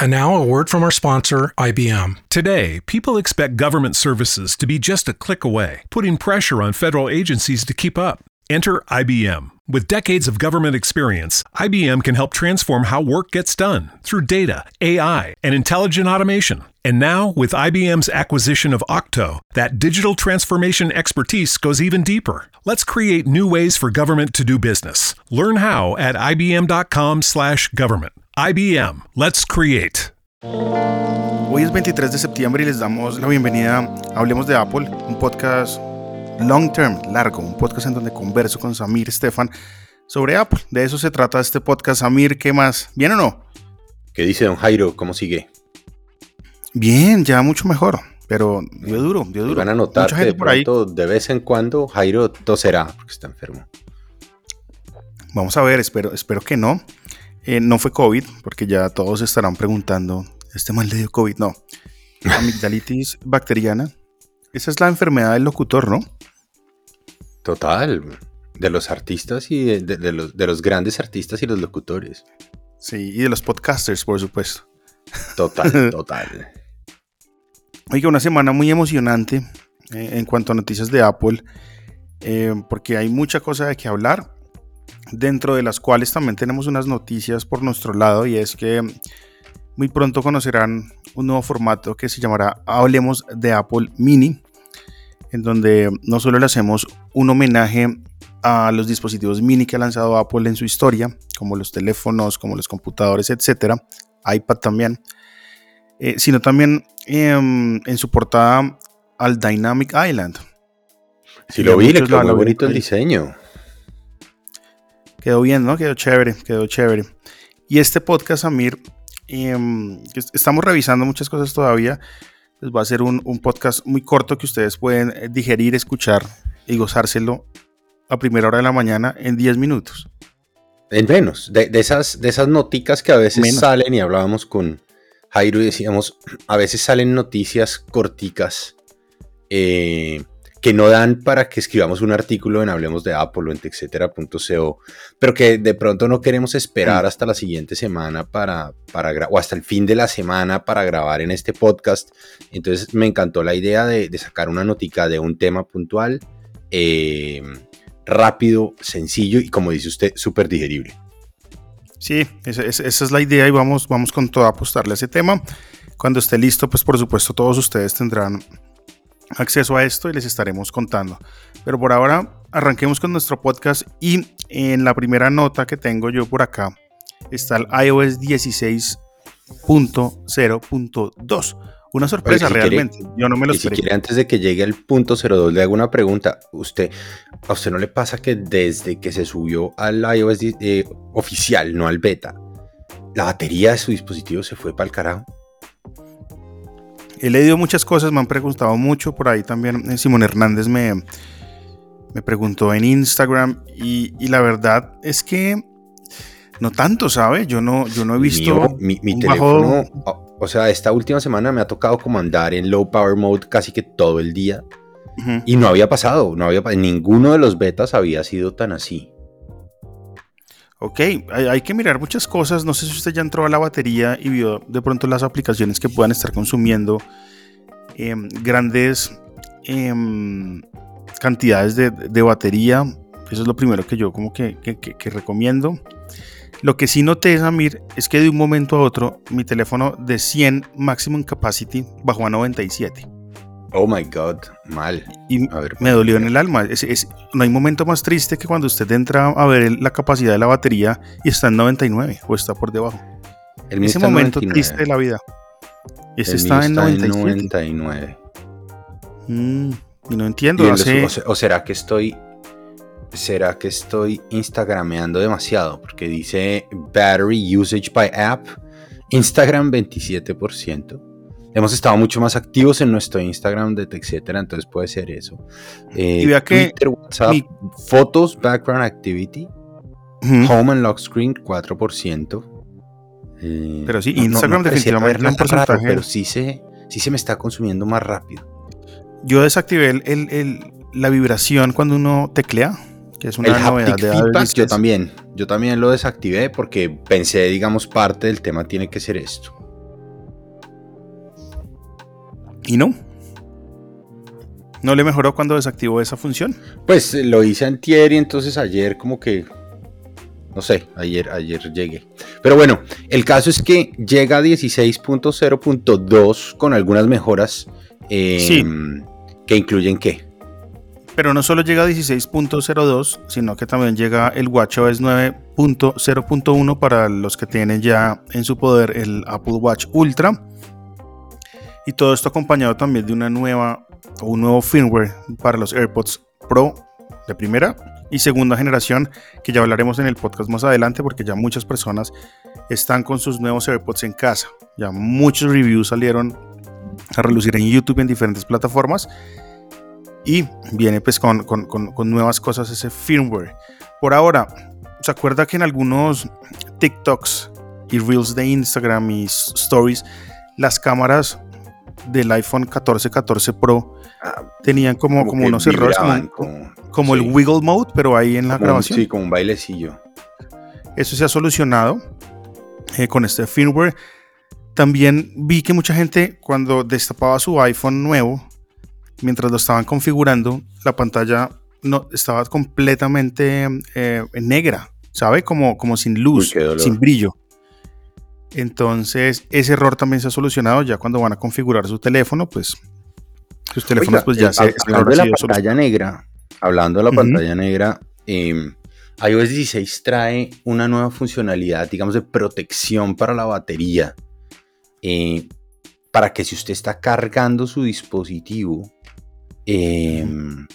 And now a word from our sponsor, IBM. Today, people expect government services to be just a click away, putting pressure on federal agencies to keep up. Enter IBM. With decades of government experience, IBM can help transform how work gets done through data, AI, and intelligent automation. And now, with IBM's acquisition of Octo, that digital transformation expertise goes even deeper. Let's create new ways for government to do business. Learn how at ibm.com/government. IBM. Let's create. Hoy es 23 de septiembre y les damos la bienvenida Hablemos de Apple, un podcast long term, largo, un podcast en donde converso con Samir Stefan sobre Apple. De eso se trata este podcast. Samir, ¿qué más? ¿Bien o no? ¿Qué dice don Jairo? ¿Cómo sigue? Bien, ya mucho mejor, pero dio duro, dio duro. Van a notar que de, pronto, de vez en cuando Jairo toserá porque está enfermo. Vamos a ver, espero, espero que no. Eh, no fue COVID, porque ya todos estarán preguntando, ¿este mal le dio COVID? No. Amigdalitis bacteriana. Esa es la enfermedad del locutor, ¿no? Total. De los artistas y de, los, de los grandes artistas y los locutores. Sí, y de los podcasters, por supuesto. Total, total. Oiga, una semana muy emocionante eh, en cuanto a noticias de Apple, eh, porque hay mucha cosa de que hablar, dentro de las cuales también tenemos unas noticias por nuestro lado, y es que muy pronto conocerán un nuevo formato que se llamará Hablemos de Apple Mini, en donde no solo le hacemos un homenaje a los dispositivos mini que ha lanzado Apple en su historia, como los teléfonos, como los computadores, etcétera, iPad también, eh, sino también em, en su portada al Dynamic Island. Si lo vi, le quedó muy bonito el diseño. Quedó bien, ¿no? Quedó chévere, quedó chévere. Y este podcast, Amir, em, estamos revisando muchas cosas todavía. Les va a ser un, podcast muy corto que ustedes pueden eh, digerir, escuchar y gozárselo a primera hora de la mañana en 10 minutos. En menos, de, esas, de esas noticas que a veces salen y hablábamos con Jairo y decíamos, a veces salen noticias corticas eh, que no dan para que escribamos un artículo en Hablemos de Apple o en etcétera.co, pero que de pronto no queremos esperar mm. hasta la siguiente semana para, para o hasta el fin de la semana para grabar en este podcast. Entonces me encantó la idea de, sacar una notica de un tema puntual, eh, rápido, sencillo y como dice usted, súper digerible. Sí, esa, es la idea y vamos, vamos con todo a apostarle a ese tema. Cuando esté listo, pues por supuesto todos ustedes tendrán acceso a esto y les estaremos contando. Pero por ahora arranquemos con nuestro podcast y en la primera nota que tengo yo por acá está el iOS 16.0.2. Una sorpresa realmente. yo no me lo esperé. Si quiere, antes de que llegue al punto 02, le hago una pregunta. ¿Usted, ¿A usted no le pasa que desde que se subió al iOS eh, oficial, no al beta, la batería de su dispositivo se fue para el carajo? He leído muchas cosas, me han preguntado mucho. Por ahí también eh, Simón Hernández me, me preguntó en Instagram. Y, la verdad es que no tanto, ¿sabe? Yo no, yo no he visto. mi, teléfono, o sea, esta última semana me ha tocado como andar en low power mode casi que todo el día. Y no había pasado, no había ninguno de los betas había sido tan así. Ok, hay, que mirar muchas cosas. No sé si usted ya entró a la batería y vio de pronto las aplicaciones que puedan estar consumiendo em, grandes em, cantidades de, batería. Eso es lo primero que yo como que, recomiendo. Lo que sí noté, Samir, es que de un momento a otro mi teléfono de 100 maximum capacity bajó a 97. Oh my God, mal. Y me dolió en el alma. Es, no hay momento más triste que cuando usted entra a ver la capacidad de la batería y está en 99 o está por debajo. El Ese momento triste de la vida. Ese está, en 99. Mm, y no entiendo. o, será que estoy. ¿Será que estoy instagrameando demasiado? Porque dice Battery Usage by App. Instagram 27% hemos estado mucho más activos en nuestro Instagram, de etcétera, entonces puede ser eso. y vea que Twitter, WhatsApp, fotos, background activity, home and lock screen 4%. Eh, pero sí, Instagram definitivamente un porcentaje. pero sí se, sí se me está consumiendo más rápido. Yo desactivé el, el, la vibración cuando uno teclea, que es una novedad de feedback, Yo también, yo también lo desactivé porque pensé, digamos, parte del tema tiene que ser esto. Y no. ¿No le mejoró cuando desactivó esa función? Pues lo hice antier y entonces ayer como que... No sé, ayer, ayer llegué. Pero bueno, el caso es que llega a 16.0.2 con algunas mejoras eh, que incluyen qué. Pero no solo llega a 16.02, sino que también llega el WatchOS 9.0.1 para los que tienen ya en su poder el Apple Watch Ultra. Y todo esto acompañado también de una nueva o un nuevo firmware para los AirPods Pro de primera y segunda generación, que ya hablaremos en el podcast más adelante porque ya muchas personas están con sus nuevos AirPods en casa. Ya muchos reviews salieron a relucir en YouTube en diferentes plataformas y viene pues con, con, con, nuevas cosas ese firmware. Por ahora, ¿se acuerda que en algunos TikToks y Reels de Instagram y Stories las cámaras del iPhone 14, 14 Pro ah, tenían como, como, unos errores, como, el wiggle mode, pero ahí en la grabación. sí, como un bailecillo. Eso se ha solucionado eh, con este firmware. También vi que mucha gente cuando destapaba su iPhone nuevo, mientras lo estaban configurando, la pantalla no, estaba completamente eh, negra, ¿sabe? Como, como sin luz, sin brillo. Entonces, ese error también se ha solucionado ya cuando van a configurar su teléfono, pues sus teléfonos pues ya eh, se Hablando de la pantalla negra, hablando de la pantalla negra, eh, iOS 16 trae una nueva funcionalidad, digamos, de protección para la batería. Eh, para que si usted está cargando su dispositivo em,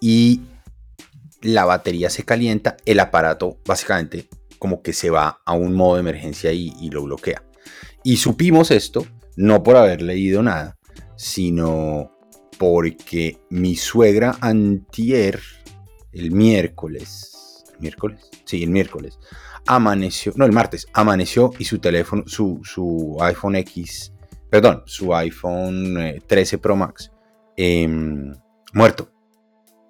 y la batería se calienta, el aparato básicamente como que se va a un modo de emergencia y, lo bloquea. Y supimos esto no por haber leído nada, sino porque mi suegra antier, el miércoles, ¿miércoles? Sí, el miércoles, amaneció, no, el martes, amaneció y su teléfono, su, su iPhone X, perdón, su iPhone 13 eh, Pro Max, em, muerto.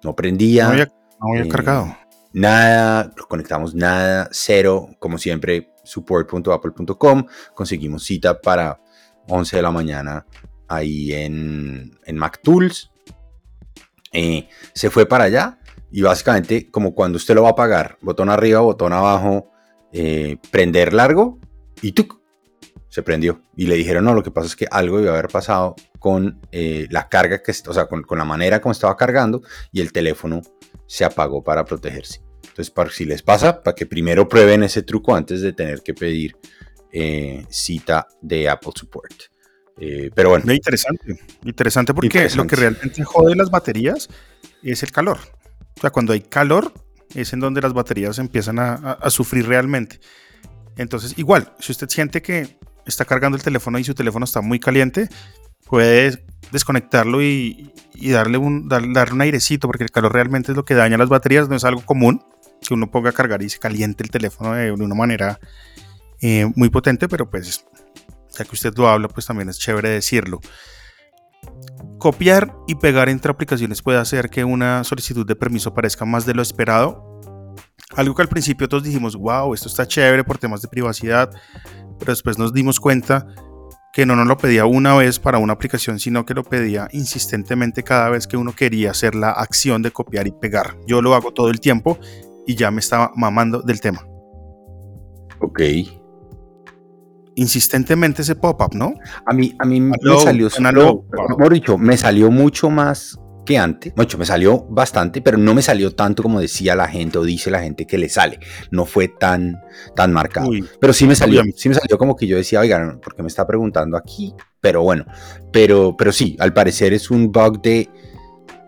No prendía. No había, eh, cargado nada, conectamos nada, cero, como siempre, support.apple.com, conseguimos cita para 11 de la mañana ahí en, en Mac Tools. Eh, se fue para allá y básicamente como cuando usted lo va a pagar, botón arriba, botón abajo, eh, prender largo y ¡tuc! se prendió. Y le dijeron, no, lo que pasa es que algo iba a haber pasado con eh, la carga, que, o sea, con, con la manera como estaba cargando y el teléfono se apagó para protegerse. Entonces, para, si les pasa, para que primero prueben ese truco antes de tener que pedir eh, cita de Apple Support. Eh, pero bueno. Interesante, interesante porque lo que realmente jode las baterías es el calor. O sea, cuando hay calor es en donde las baterías empiezan a, sufrir realmente. Entonces, igual, si usted siente que está cargando el teléfono y su teléfono está muy caliente, puede desconectarlo y, darle, un, darle un airecito, porque el calor realmente es lo que daña las baterías, no es algo común que uno ponga a cargar y se caliente el teléfono de, una manera eh, muy potente, pero pues ya que usted lo habla, pues también es chévere decirlo. Copiar y pegar entre aplicaciones puede hacer que una solicitud de permiso parezca más de lo esperado. Algo que al principio todos dijimos, wow, esto está chévere por temas de privacidad, pero después nos dimos cuenta que no nos lo pedía una vez para una aplicación, sino que lo pedía insistentemente cada vez que uno quería hacer la acción de copiar y pegar. Yo lo hago todo el tiempo y ya me estaba mamando del tema. Ok. Insistentemente ese pop-up, ¿no? A mí, a mí me salió, dicho, me salió mucho más que antes. Mucho, me salió bastante, pero no me salió tanto como decía la gente o dice la gente que le sale. No fue tan, tan marcado. pero sí me salió, sí me salió como que yo decía, oigan, ¿por qué me está preguntando aquí? Pero bueno, pero, pero sí, al parecer es un bug de,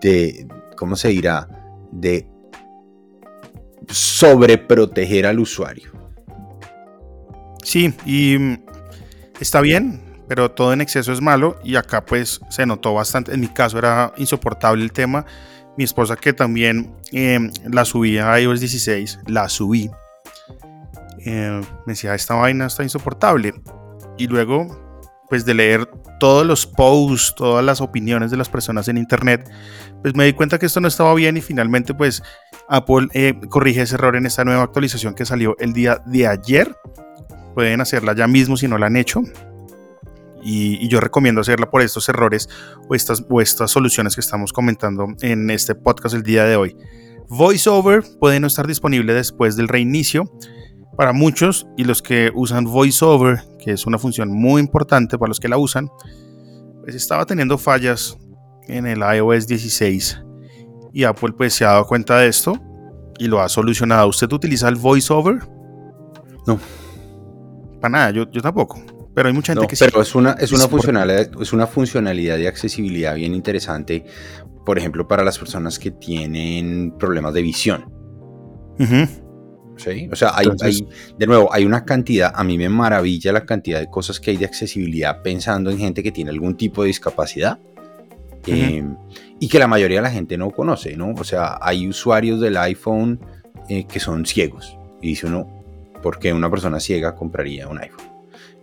de, ¿cómo se dirá? De sobreproteger al usuario. Sí, y mm, está bien, pero todo en exceso es malo y acá pues se notó bastante. En mi caso era insoportable el tema. Mi esposa que también em, la subí a iOS 16, la subí. Em, me decía, esta vaina está insoportable. Y luego, pues de leer todos los posts, todas las opiniones de las personas en internet, pues me di cuenta que esto no estaba bien y finalmente pues Apple eh, corrige ese error en esta nueva actualización que salió el día de ayer. Pueden hacerla ya mismo si no la han hecho. Y, yo recomiendo hacerla por estos errores o estas, o estas soluciones que estamos comentando en este podcast el día de hoy. VoiceOver puede no estar disponible después del reinicio para muchos y los que usan VoiceOver, que es una función muy importante para los que la usan, pues estaba teniendo fallas en el iOS 16 y Apple pues se ha dado cuenta de esto y lo ha solucionado. ¿Usted utiliza el VoiceOver? No. Para nada, yo, yo tampoco. Pero hay mucha gente que sí. Pero es una, es, una funcionalidad, es una funcionalidad de accesibilidad bien interesante, por ejemplo, para las personas que tienen problemas de visión. ¿Sí? O sea, hay, de nuevo, hay una cantidad, a mí me maravilla la cantidad de cosas que hay de accesibilidad pensando en gente que tiene algún tipo de discapacidad. Em, y que la mayoría de la gente no conoce, ¿no? O sea, hay usuarios del iPhone eh, que son ciegos. Y dice uno, ¿por qué una persona ciega compraría un iPhone?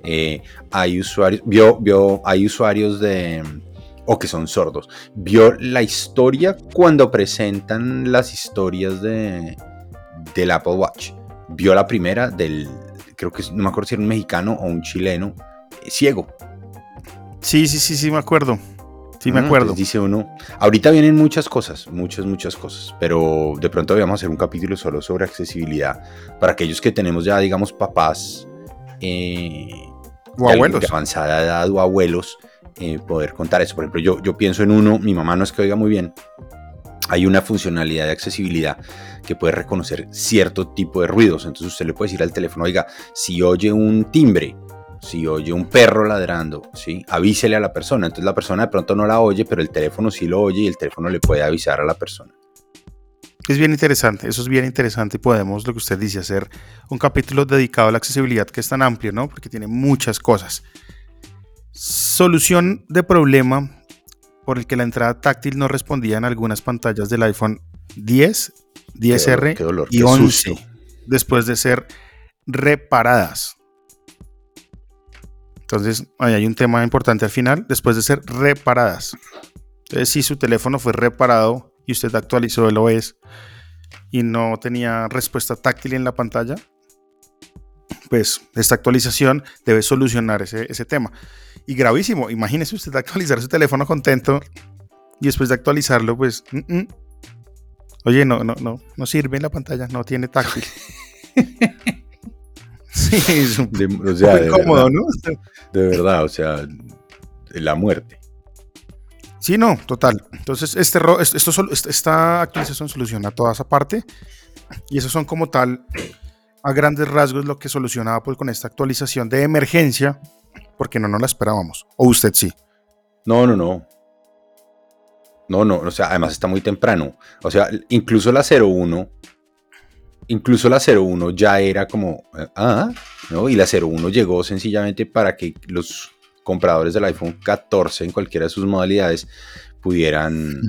Eh, hay usuarios, vio, vio, hay usuarios de, o que son sordos. Vio la historia cuando presentan las historias de, del Apple Watch. Vio la primera del, creo que no me acuerdo si era un mexicano o un chileno, eh, ciego. Sí, sí, sí, sí, me acuerdo. Sí, me acuerdo. Dice uno, ahorita vienen muchas cosas, muchas, muchas cosas, pero de pronto vamos a hacer un capítulo solo sobre accesibilidad para aquellos que tenemos ya, digamos, papás eh, o abuelos. De avanzada edad o abuelos, eh, poder contar eso. Por ejemplo, yo, yo pienso en uno, mi mamá no es que oiga muy bien, hay una funcionalidad de accesibilidad que puede reconocer cierto tipo de ruidos. Entonces usted le puede decir al teléfono, oiga, si oye un timbre, si oye un perro ladrando, ¿sí? avísele a la persona. Entonces la persona de pronto no la oye, pero el teléfono sí lo oye y el teléfono le puede avisar a la persona. Es bien interesante, eso es bien interesante y podemos, lo que usted dice, hacer un capítulo dedicado a la accesibilidad que es tan amplio, ¿no? Porque tiene muchas cosas. Solución de problema por el que la entrada táctil no respondía en algunas pantallas del iPhone 10, 10R y 11 después de ser reparadas. Entonces, ahí hay un tema importante al final, después de ser reparadas. Entonces, si su teléfono fue reparado y usted actualizó el OS y no tenía respuesta táctil en la pantalla, pues esta actualización debe solucionar ese, tema. Y gravísimo, imagínese usted actualizar su teléfono contento y después de actualizarlo, pues, oye, no, no, no, no sirve en la pantalla, no tiene táctil. Sí, es un, o sea, de incómodo, verdad, ¿no? De verdad, o sea, la muerte. Sí, no, total. Entonces, este, esto, esta actualización soluciona toda esa parte. Y eso son como tal, a grandes rasgos, lo que soluciona Apple con esta actualización de emergencia, porque no nos la esperábamos. ¿O usted sí? No, no, no. No, no, o sea, además está muy temprano. O sea, incluso la 01 incluso la 01 ya era como, ah, ¿no? Y la 01 llegó sencillamente para que los compradores del iPhone 14 en cualquiera de sus modalidades pudieran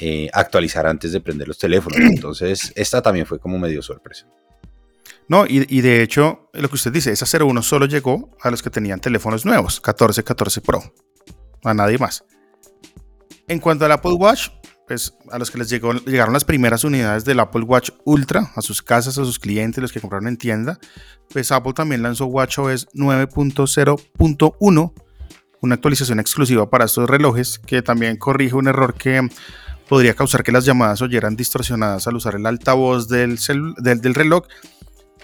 eh, actualizar antes de prender los teléfonos. Entonces, esta también fue como medio sorpresa. No, y, y, de hecho, lo que usted dice, esa 01 solo llegó a los que tenían teléfonos nuevos, 14, 14 Pro, a nadie más. En cuanto al Apple Watch, pues a los que les llegó, llegaron las primeras unidades del Apple Watch Ultra a sus casas, a sus clientes, los que compraron en tienda, pues Apple también lanzó WatchOS 9.0.1, una actualización exclusiva para estos relojes que también corrige un error que podría causar que las llamadas oyeran distorsionadas al usar el altavoz del, del, reloj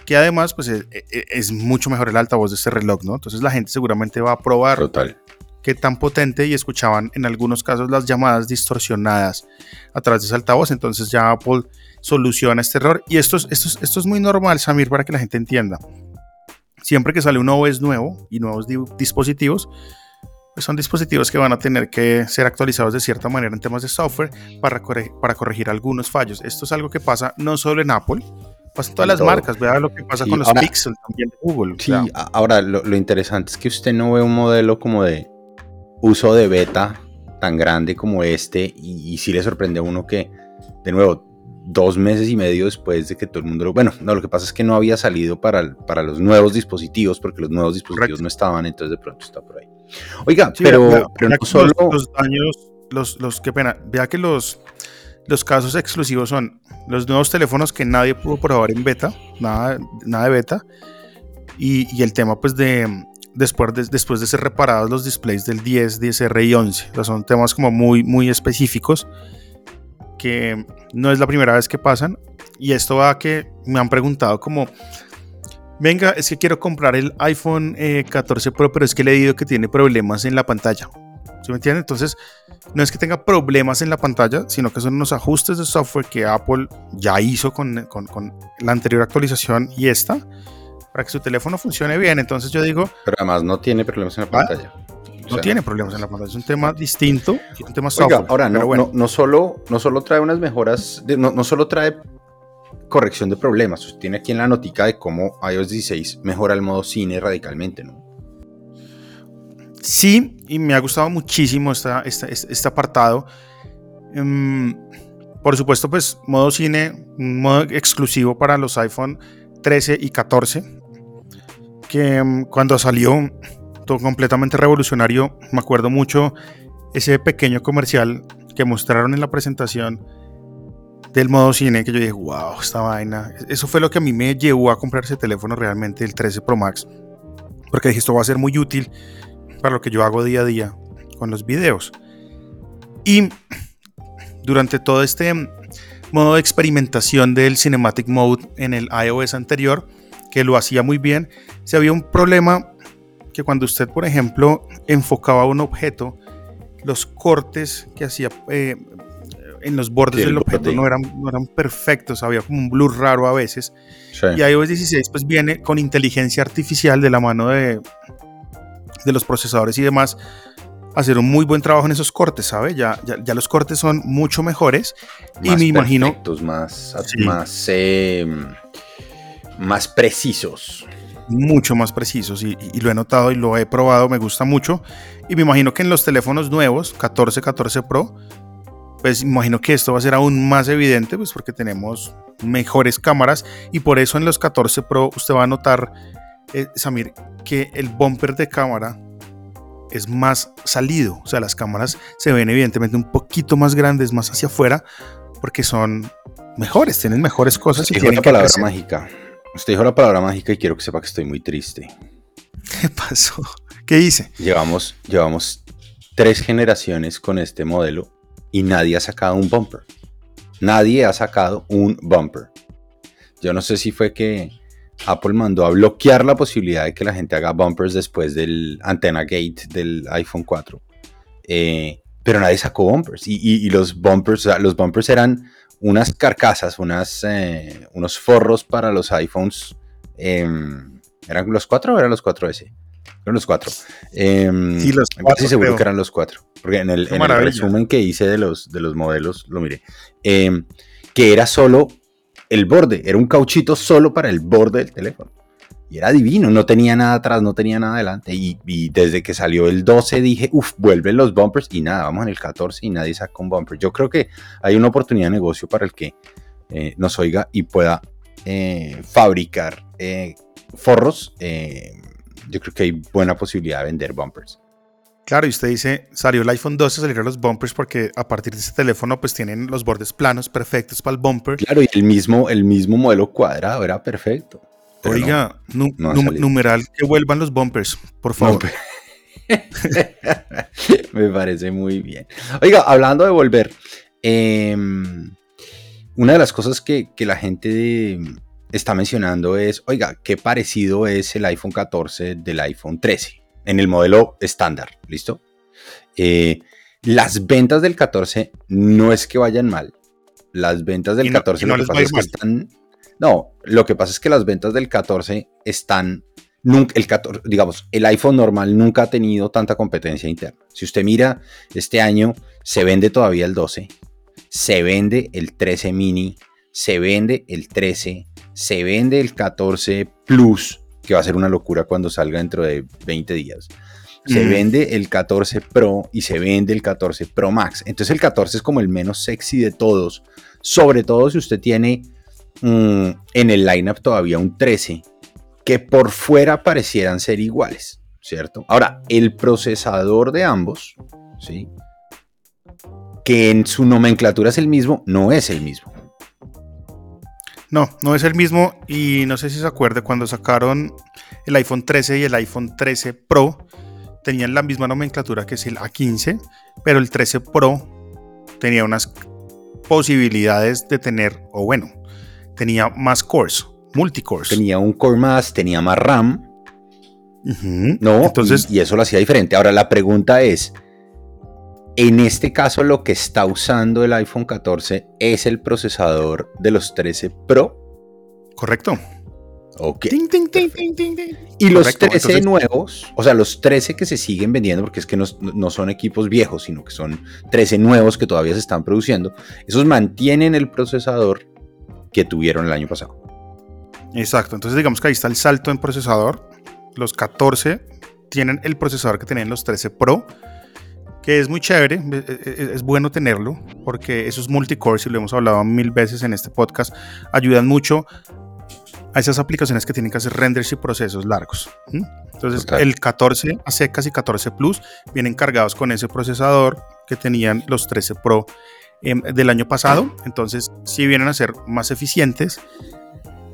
que además pues es, e, e, es, mucho mejor el altavoz de este reloj, ¿no? Entonces la gente seguramente va a probar Total qué tan potente y escuchaban en algunos casos las llamadas distorsionadas a través de ese altavoz. Entonces ya Apple soluciona este error. Y esto es, esto esto es muy normal, Samir, para que la gente entienda. Siempre que sale un OS nuevo y nuevos dispositivos, pues son dispositivos que van a tener que ser actualizados de cierta manera en temas de software para, corregir, para corregir algunos fallos. Esto es algo que pasa no solo en Apple, pasa en todas las marcas. Vea lo que pasa con los Pixel también de Google. Sí, ahora lo, lo, interesante es que usted no ve un modelo como de uso de beta tan grande como este y, si le sorprende a uno que, de nuevo, dos meses y medio después de que todo el mundo lo... Bueno, no, lo que pasa es que no había salido para, para los nuevos dispositivos porque los nuevos dispositivos no estaban, entonces de pronto está por ahí. Oiga, pero, pero no solo... Los, daños, los, los, qué pena, vea que los, los casos exclusivos son los nuevos teléfonos que nadie pudo probar en beta, nada, nada de beta, y, y el tema pues de después de, después de ser reparados los displays del 10, 10R y 11. son temas como muy, muy específicos que no es la primera vez que pasan. Y esto va a que me han preguntado como, venga, es que quiero comprar el iPhone 14 eh, Pro, pero es que he leído que tiene problemas en la pantalla. ¿Sí me entienden? Entonces, no es que tenga problemas en la pantalla, sino que son unos ajustes de software que Apple ya hizo con, con, con la anterior actualización y esta para que su teléfono funcione bien. Entonces yo digo... Pero además no tiene problemas en la ah, no tiene problemas en la pantalla, es un tema distinto, un tema software. ahora, no, bueno. no, solo, no solo trae unas mejoras, no, no solo trae corrección de problemas, usted tiene aquí en la notica de cómo iOS 16 mejora el modo cine radicalmente, ¿no? Sí, y me ha gustado muchísimo esta, este apartado. Em, por supuesto, pues modo cine, un modo exclusivo para los iPhone 13 y 14 que mm, cuando salió completamente revolucionario, me acuerdo mucho ese pequeño comercial que mostraron en la presentación del modo cine que yo dije, wow, esta vaina. Eso fue lo que a mí me llevó a comprar ese teléfono realmente, el 13 Pro Max. Porque dije, esto va a ser muy útil para lo que yo hago día a día con los videos. Y durante todo este modo de experimentación del Cinematic Mode en el iOS anterior, que lo hacía muy bien, si había un problema que cuando usted, por ejemplo, enfocaba un objeto, los cortes que hacía eh, en los bordes del objeto no eran, no eran perfectos, había como un blur raro a veces. Y iOS 16 pues viene con inteligencia artificial de la mano de, de los procesadores y demás, hacer un muy buen trabajo en esos cortes, ¿sabe? Ya, ya, los cortes son mucho mejores y me imagino... Más, más, eh, más precisos. Mucho más precisos y, lo he notado y lo he probado, me gusta mucho. Y me imagino que en los teléfonos nuevos, 14, 14 Pro, pues imagino que esto va a ser aún más evidente, pues porque tenemos mejores cámaras y por eso en los 14 Pro usted va a notar, eh, Samir, que el bumper de cámara es más salido, o sea, las cámaras se ven evidentemente un poquito más grandes, más hacia afuera, porque son mejores, tienen mejores cosas. y tienen la palabra mágica. Usted dijo la palabra mágica y quiero que sepa que estoy muy triste. ¿Qué pasó? ¿Qué hice? Llevamos, llevamos tres generaciones con este modelo y nadie ha sacado un bumper. Nadie ha sacado un bumper. Yo no sé si fue que Apple mandó a bloquear la posibilidad de que la gente haga bumpers después del antena gate del iPhone 4. Eh, pero nadie sacó bumpers. Y, los bumpers, los bumpers eran unas carcasas, unas, eh, unos forros para los iPhones. Em, ¿Eran los 4 o eran los 4S? Eran los 4. Eh, sí, los 4 seguro que eran los 4. Porque en el, resumen que hice de los, de los modelos, lo miré. Em, que era solo el borde, era un cauchito solo para el borde del teléfono. Y era divino, no tenía nada atrás, no tenía nada adelante. Y, desde que salió el 12 dije, uff, vuelven los bumpers. Y nada, vamos en el 14 y nadie saca un bumper. Yo creo que hay una oportunidad de negocio para el que eh, nos oiga y pueda eh, fabricar eh, forros. yo creo que hay buena posibilidad de vender bumpers. Claro, y usted dice, salió el iPhone 12, salieron los bumpers porque a partir de ese teléfono pues tienen los bordes planos perfectos para el bumper. Claro, y el mismo, el mismo modelo cuadrado era perfecto. Oiga, numeral que vuelvan los bumpers, por favor. Me parece muy bien. Oiga, hablando de volver, em, una de las cosas que, que la gente está mencionando es, oiga, qué parecido es el iPhone 14 del iPhone 13 en el modelo estándar, ¿listo? Eh, las ventas del 14 no es que vayan mal. Las ventas del 14 lo que pasa es que están... No, lo que pasa es que las ventas del 14 están... Nunca, el 14, digamos, el iPhone normal nunca ha tenido tanta competencia interna. Si usted mira, este año se vende todavía el 12, se vende el 13 mini, se vende el 13, se vende el 14 Plus, que va a ser una locura cuando salga dentro de 20 días. Se mm. vende el 14 Pro y se vende el 14 Pro Max. Entonces el 14 es como el menos sexy de todos. Sobre todo si usted tiene mm, en el lineup todavía un 13 que por fuera parecieran ser iguales, ¿cierto? Ahora, el procesador de ambos, ¿sí? Que en su nomenclatura es el mismo, no es el mismo. No, no es el mismo y no sé si se acuerde cuando sacaron el iPhone 13 y el iPhone 13 Pro tenían la misma nomenclatura que es el A15, pero el 13 Pro tenía unas posibilidades de tener, o bueno, tenía más cores, multicores. Tenía un core más, tenía más RAM. No, entonces. Y, eso lo hacía diferente. Ahora la pregunta es: en este caso, lo que está usando el iPhone 14 es el procesador de los 13 Pro. Correcto. Ok. y los 13 nuevos, o sea, los 13 que se siguen vendiendo, porque es que no, no, son equipos viejos, sino que son 13 nuevos que todavía se están produciendo, esos mantienen el procesador que tuvieron el año pasado. Exacto, entonces digamos que ahí está el salto en procesador. Los 14 tienen el procesador que tenían los 13 Pro, que es muy chévere, es bueno tenerlo, porque esos multicores, y lo hemos hablado mil veces en este podcast, ayudan mucho a esas aplicaciones que tienen que hacer renders y procesos largos. Entonces, el 14 a secas y 14 Plus vienen cargados con ese procesador que tenían los 13 Pro Em, del año pasado. Entonces, si vienen a ser más eficientes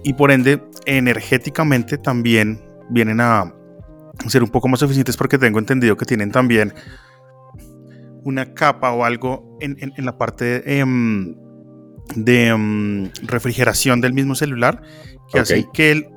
y por ende energéticamente también vienen a ser un poco más eficientes porque tengo entendido que tienen también una capa o algo en, la parte de, em, em, refrigeración del mismo celular que hace que el,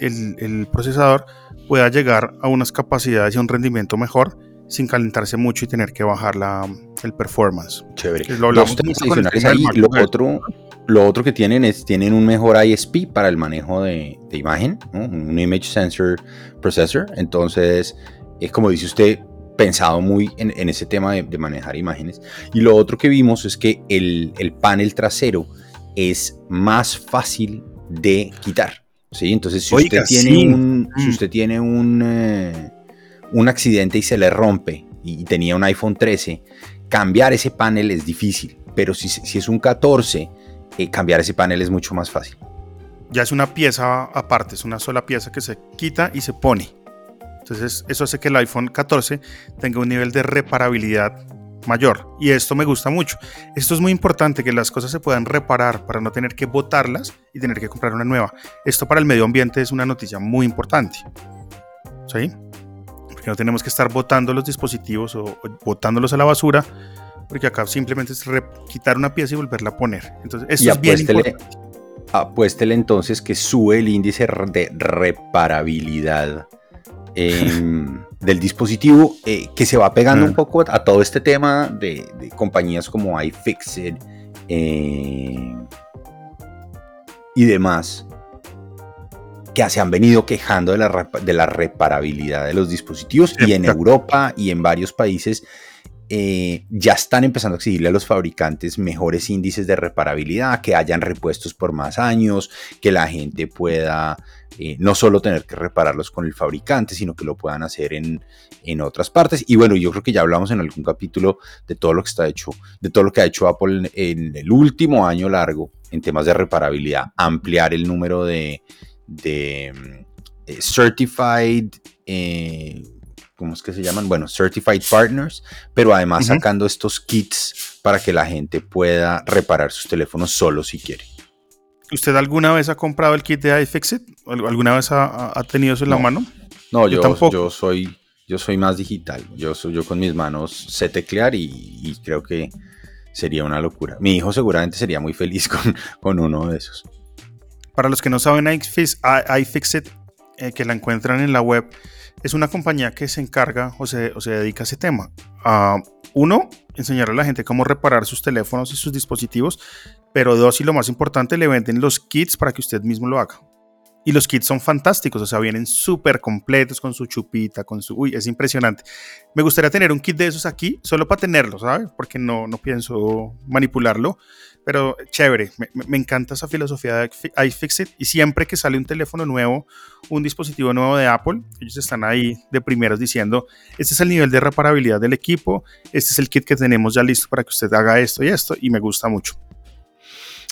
el, procesador pueda llegar a unas capacidades y un rendimiento mejor sin calentarse mucho y tener que bajar la, el performance. Chévere. Lo Dos adicionales ahí. Lo otro, lo otro que tienen es tienen un mejor ISP para el manejo de, de imagen, un Image Sensor Processor. Entonces, es como dice usted, pensado muy en, en ese tema de, de, manejar imágenes. Y lo otro que vimos es que el, el panel trasero es más fácil de quitar. ¿sí? Entonces, si usted tiene un... Si mm. usted tiene un eh, un accidente y se le rompe y tenía un iPhone 13, cambiar ese panel es difícil, pero si, es un 14, eh, cambiar ese panel es mucho más fácil. Ya es una pieza aparte, es una sola pieza que se quita y se pone. Entonces eso hace que el iPhone 14 tenga un nivel de reparabilidad mayor. Y esto me gusta mucho. Esto es muy importante, que las cosas se puedan reparar para no tener que botarlas y tener que comprar una nueva. Esto para el medio ambiente es una noticia muy importante. ¿Sí? Porque no tenemos que estar botando los dispositivos o, botándolos a la basura, porque acá simplemente es quitar una pieza y volverla a poner. Entonces, esto es bien importante. Apuéstele entonces que sube el índice de reparabilidad em, del dispositivo, eh, que se va pegando un poco a todo este tema de, compañías como iFixit eh, y demás que se han venido quejando de la, de la reparabilidad de los dispositivos y en Europa y en varios países eh, ya están empezando a exigirle a los fabricantes mejores índices de reparabilidad, que hayan repuestos por más años, que la gente pueda eh, no solo tener que repararlos con el fabricante, sino que lo puedan hacer en, en, otras partes. Y bueno, yo creo que ya hablamos en algún capítulo de todo lo que está hecho, de todo lo que ha hecho Apple en el último año largo en temas de reparabilidad, ampliar el número de, de eh, Certified, eh, ¿cómo es que se llaman? Bueno, Certified Partners, pero además sacando estos kits para que la gente pueda reparar sus teléfonos solo si quiere. ¿Usted alguna vez ha comprado el kit de iFixit? ¿Alguna vez ha, tenido eso en la mano? No, yo, tampoco. yo soy yo soy más digital. Yo, soy, yo con mis manos sé teclear y, creo que sería una locura. Mi hijo seguramente sería muy feliz con, con uno de esos. Para los que no saben, iFixit, eh, que la encuentran en la web, es una compañía que se encarga o se, dedica a ese tema. A, uno, enseñar a la gente cómo reparar sus teléfonos y sus dispositivos, pero dos, y lo más importante, le venden los kits para que usted mismo lo haga. Y los kits son fantásticos, o sea, vienen súper completos con su chupita, con su... Uy, es impresionante. Me gustaría tener un kit de esos aquí, solo para tenerlo, ¿sabes? Porque no, no pienso manipularlo. Pero chévere, me, encanta esa filosofía de iFixit y siempre que sale un teléfono nuevo, un dispositivo nuevo de Apple, ellos están ahí de primeros diciendo, este es el nivel de reparabilidad del equipo, este es el kit que tenemos ya listo para que usted haga esto y esto y me gusta mucho.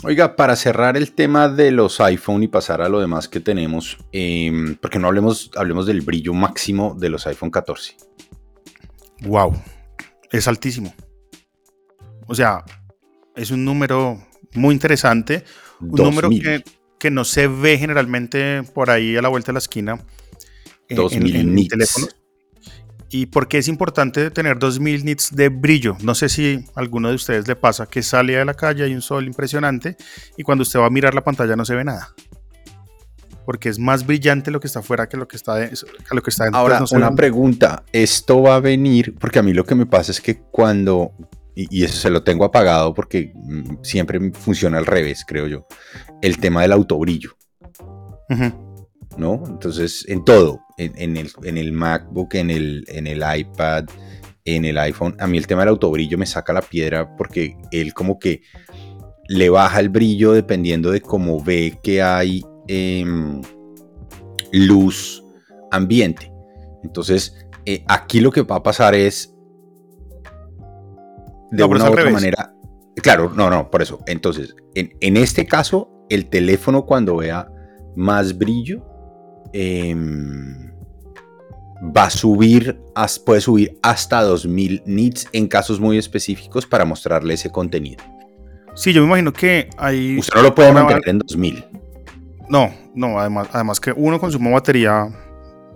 Oiga, para cerrar el tema de los iPhone y pasar a lo demás que tenemos, eh, porque no hablemos, hablemos del brillo máximo de los iPhone 14. Wow, es altísimo. O sea, es un número muy interesante. un número que, que, no se ve generalmente por ahí a la vuelta de la esquina eh, en, en, en teléfono. ¿Y por qué es importante tener 2000 nits de brillo? No sé si a alguno de ustedes le pasa que sale a la calle, hay un sol impresionante y cuando usted va a mirar la pantalla no se ve nada. Porque es más brillante lo que está afuera que lo que está, de, lo que está dentro. Ahora, una pregunta. ¿Esto va a venir? Porque a mí lo que me pasa es que cuando y, eso se lo tengo apagado porque mm, siempre funciona al revés, creo yo. El tema del autobrillo. ¿No? Entonces, en todo, en, el, en el, MacBook, en el, en el iPad, en el iPhone, a mí el tema del autobrillo me saca la piedra porque él como que le baja el brillo dependiendo de cómo ve que hay em, luz ambiente. Entonces, eh, aquí lo que va a pasar es de una u otra manera. Claro, no, no, por eso. Entonces, en, este caso, el teléfono cuando vea más brillo, em, va a subir, puede subir hasta 2000 nits en casos muy específicos para mostrarle ese contenido. Sí, yo me imagino que hay... Usted no lo puede mantener en 2000. No, no, además, además que uno con su batería,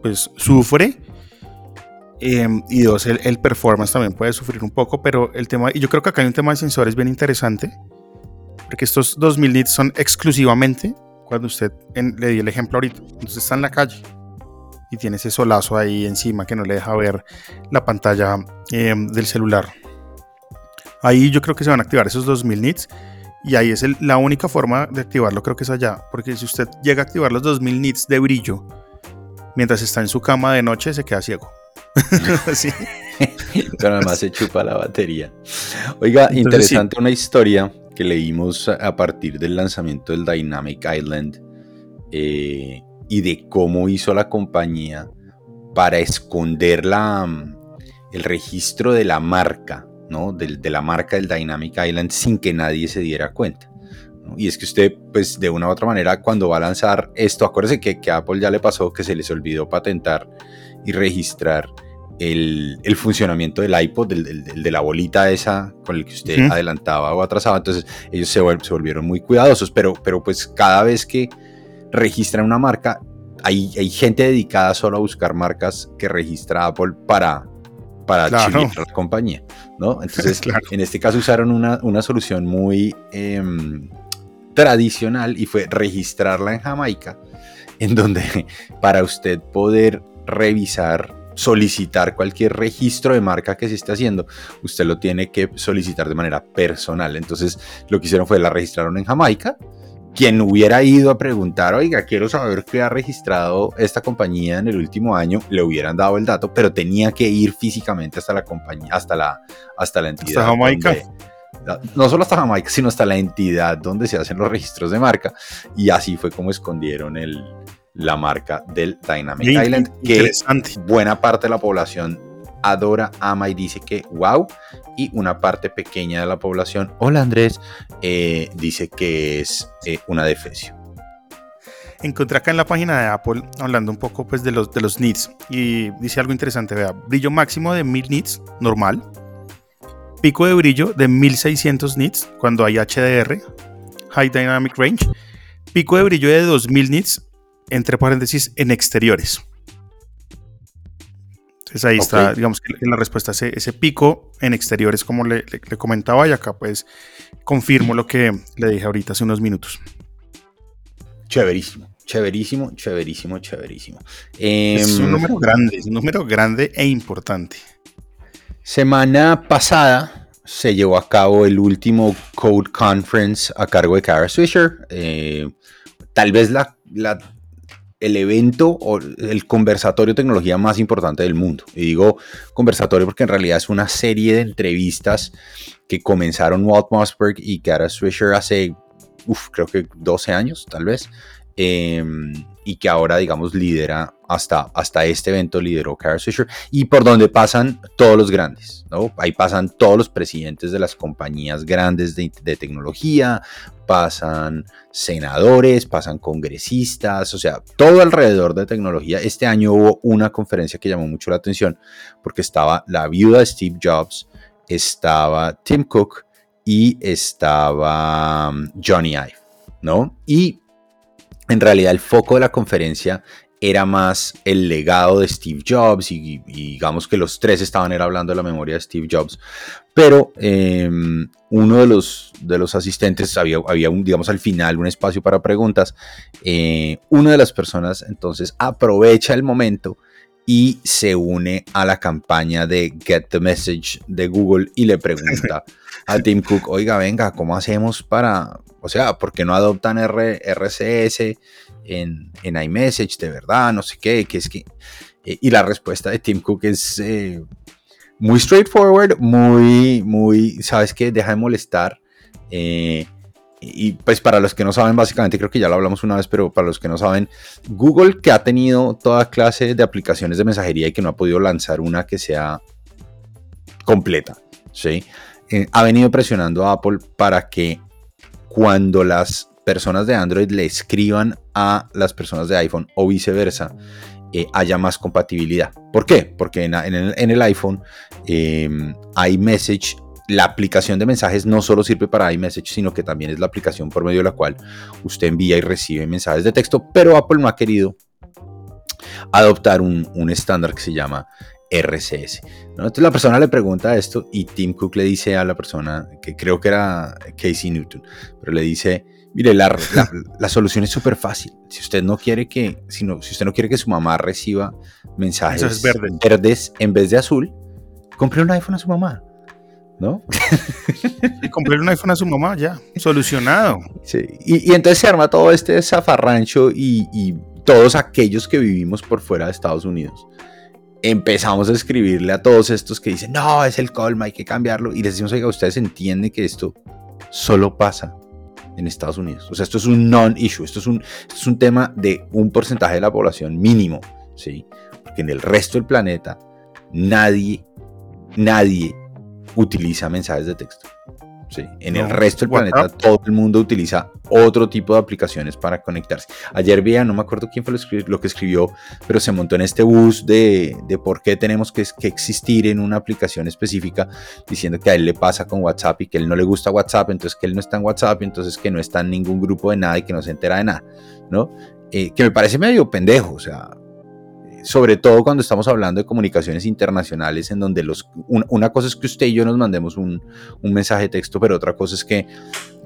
pues sufre Em, y dos, el, performance también puede sufrir un poco, pero el tema, y yo creo que acá hay un tema de sensores bien interesante, porque estos 2000 nits son exclusivamente cuando usted, le di el ejemplo ahorita, entonces está en la calle y tiene ese solazo ahí encima que no le deja ver la pantalla em, del celular. Ahí yo creo que se van a activar esos 2000 nits y ahí es la única forma de activarlo, creo que es allá, porque si usted llega a activar los 2000 nits de brillo mientras está en su cama de noche, se queda ciego. sí. Pero además se chupa la batería. Oiga, interesante una historia que leímos a partir del lanzamiento del Dynamic Island eh, y de cómo hizo la compañía para esconder la, el registro de la marca, ¿no? De, de, la marca del Dynamic Island sin que nadie se diera cuenta. Y es que usted, pues de una u otra manera, cuando va a lanzar esto, acuérdese que, que a Apple ya le pasó que se les olvidó patentar y registrar el, funcionamiento del iPod, del, de la bolita esa con el que usted adelantaba o atrasaba. Entonces ellos se, se, volvieron muy cuidadosos, pero, pero pues cada vez que registran una marca, hay, hay gente dedicada solo a buscar marcas que registra Apple para, para a la compañía, ¿no? Entonces, en este caso usaron una, una solución muy em, tradicional y fue registrarla en Jamaica, en donde para usted poder revisar, solicitar cualquier registro de marca que se esté haciendo, usted lo tiene que solicitar de manera personal. Entonces, lo que hicieron fue la registraron en Jamaica. Quien hubiera ido a preguntar, oiga, quiero saber qué ha registrado esta compañía en el último año, le hubieran dado el dato, pero tenía que ir físicamente hasta la compañía, hasta la, hasta la entidad. Hasta Jamaica. no solo hasta Jamaica, sino hasta la entidad donde se hacen los registros de marca. Y así fue como escondieron el, la marca del Dynamic Island, que buena parte de la población adora, ama y dice que wow, y una parte pequeña de la población, hola Andrés, eh, dice que es eh, una defecio. Encontré acá en la página de Apple hablando un poco pues de los, de los nits y dice algo interesante, vea, brillo máximo de 1000 nits, normal, pico de brillo de 1600 nits cuando hay HDR, High Dynamic Range, pico de brillo de 2000 nits entre paréntesis, en exteriores. Entonces ahí está, digamos que en la respuesta ese, ese pico en exteriores, como le, comentaba, y acá pues confirmo lo que le dije ahorita hace unos minutos. Chéverísimo, chéverísimo, chéverísimo, chéverísimo. es un em, número grande, es un número grande e importante. Semana pasada se llevó a cabo el último Code Conference a cargo de Kara Swisher. Eh, tal vez la, la el evento o el conversatorio de tecnología más importante del mundo. Y digo conversatorio porque en realidad es una serie de entrevistas que comenzaron Walt Mossberg y Kara Swisher hace, creo que 12 años tal vez. Em, y que ahora, digamos, lidera hasta, hasta este evento, lideró Kara Swisher, y por donde pasan todos los grandes, ¿no? Ahí pasan todos los presidentes de las compañías grandes de, de tecnología, pasan senadores, pasan congresistas, o sea, todo alrededor de tecnología. Este año hubo una conferencia que llamó mucho la atención porque estaba la viuda de Steve Jobs, estaba Tim Cook y estaba um, Johnny Ive. ¿no? Y en realidad el foco de la conferencia era más el legado de Steve Jobs y, digamos que los tres estaban hablando de la memoria de Steve Jobs. Pero em, uno de los, de los asistentes, había, había un, digamos al final un espacio para preguntas, eh, una de las personas entonces aprovecha el momento y se une a la campaña de Get the Message de Google y le pregunta a Tim Cook, oiga, venga, ¿cómo hacemos para, o sea, ¿por qué no adoptan RCS? En, iMessage, de verdad, no sé qué, que es que... Eh, y la respuesta de Tim Cook es eh, muy straightforward, muy, muy, ¿sabes qué? Deja de molestar. Eh, y pues para los que no saben, básicamente creo que ya lo hablamos una vez, pero para los que no saben, Google que ha tenido toda clase de aplicaciones de mensajería y que no ha podido lanzar una que sea completa, ¿sí? ha venido presionando a Apple para que cuando las personas de Android le escriban a las personas de iPhone o viceversa, eh, haya más compatibilidad. ¿Por qué? Porque en, el, iPhone eh, iMessage, la aplicación de mensajes no solo sirve para iMessage, sino que también es la aplicación por medio de la cual usted envía y recibe mensajes de texto, pero Apple no ha querido adoptar un, estándar que se llama RCS. Entonces la persona le pregunta esto y Tim Cook le dice a la persona, que creo que era Casey Newton, pero le dice, Mire, la, la, solución es súper fácil. Si usted no quiere que, si, si usted no quiere que su mamá reciba mensajes verdes. en vez de azul, compre un iPhone a su mamá. ¿No? Y compre un iPhone a su mamá, ya. Solucionado. Sí. Y, entonces se arma todo este zafarrancho y, y todos aquellos que vivimos por fuera de Estados Unidos empezamos a escribirle a todos estos que dicen, no, es el colma, hay que cambiarlo. Y les decimos, oiga, ustedes entienden que esto solo pasa en Estados Unidos. O sea, esto es un non-issue, esto, es un, es un tema de un porcentaje de la población mínimo, ¿sí? Porque en el resto del planeta nadie, nadie utiliza mensajes de texto. En el resto del planeta todo el mundo utiliza otro tipo de aplicaciones para conectarse. Ayer veía, no me acuerdo quién fue lo, que escribió, pero se montó en este bus de, por qué tenemos que, existir en una aplicación específica, diciendo que a él le pasa con WhatsApp y que él no le gusta WhatsApp, entonces que él no está en WhatsApp, entonces que no está en ningún grupo de nada y que no se entera de nada, ¿no? Eh, que me parece medio pendejo, o sea, sobre todo cuando estamos hablando de comunicaciones internacionales, en donde los, una cosa es que usted y yo nos mandemos un, mensaje de texto, pero otra cosa es que